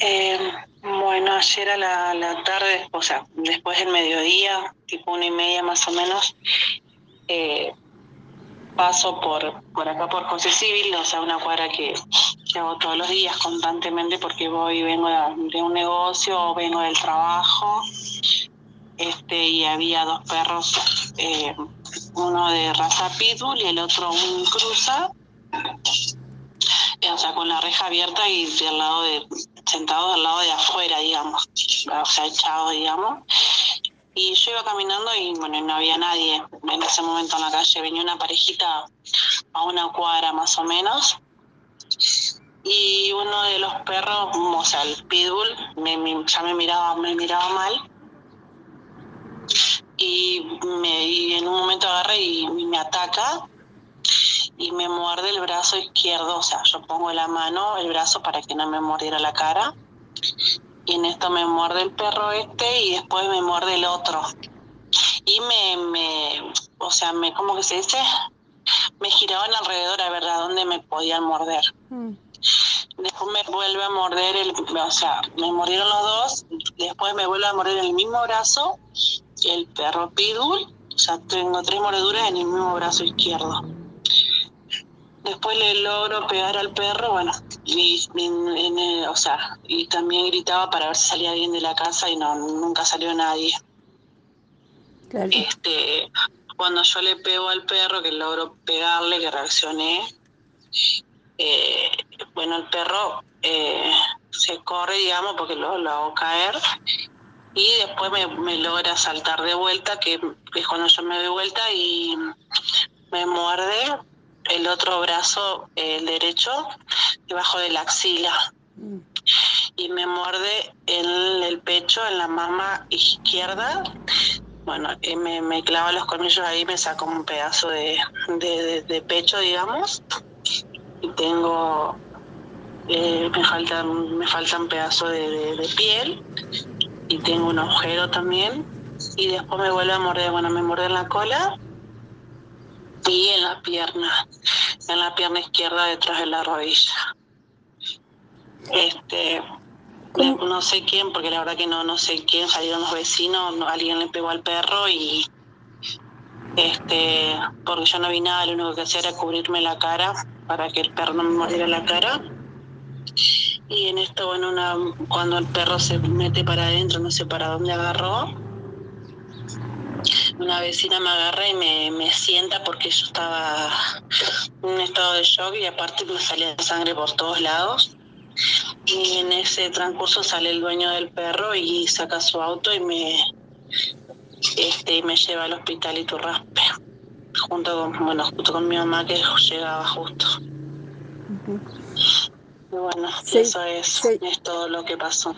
Eh, bueno, ayer a la, tarde, o sea, después del mediodía, tipo una y media más o menos, eh, paso por, por acá por José Civil, o sea, una cuadra que, que hago todos los días constantemente porque voy y vengo de un negocio o vengo del trabajo. Este, y había dos perros, eh, uno de raza pitbull y el otro un cruza, o sea, con la reja abierta y del lado de, sentados al lado de afuera, digamos, o sea, echados, digamos. Y yo iba caminando y bueno, no había nadie en ese momento en la calle. Venía una parejita a una cuadra más o menos. Y uno de los perros, o sea, el pitbull, me, me, ya me miraba, me miraba mal. Y, me, en un momento agarra y me ataca y me muerde el brazo izquierdo, o sea, yo pongo la mano, el brazo para que no me mordiera la cara. Y en esto me muerde el perro este y después me muerde el otro. Y me, me o sea, me, ¿cómo que se dice? Me giraban alrededor a ver a dónde me podían morder. Mm. Después me vuelve a morder el, o sea, me mordieron los dos, después me vuelve a morder el mismo brazo, el perro pitbull, o sea, tengo tres mordeduras en el mismo brazo izquierdo después le logro pegar al perro, bueno, y, y, o sea, y también gritaba para ver si salía alguien de la casa y no, nunca salió nadie. Claro. Este, cuando yo le pego al perro, que logro pegarle, que reaccioné, eh, bueno, el perro eh, se corre, digamos, porque lo, lo hago caer, y después me, me logra saltar de vuelta, que es cuando yo me doy vuelta y me muerde el otro brazo, el derecho, debajo de la axila. Y me muerde en el pecho, en la mama izquierda. Bueno, y me, me clava los colmillos ahí, me saca un pedazo de, de, pecho, digamos. Y tengo, eh, me faltan, me faltan pedazos de, de piel. Y tengo un agujero también. Y después me vuelve a morder, bueno, me muerde en la cola y en la pierna, en la pierna izquierda detrás de la rodilla. Este, no sé quién, porque la verdad que no, no sé quién, salieron los vecinos, alguien le pegó al perro y este, porque yo no vi nada, lo único que hacía era cubrirme la cara para que el perro no me mordiera la cara. Y en esto, bueno, una, cuando el perro se mete para adentro, no sé para dónde agarró, una vecina me agarra y me, me sienta porque yo estaba en un estado de shock y aparte me salía sangre por todos lados. Y en ese transcurso sale el dueño del perro y saca su auto y me, este, me lleva al hospital y Iturraspe, junto con, bueno, junto con mi mamá que llegaba justo. Y bueno, eso es, es todo lo que pasó.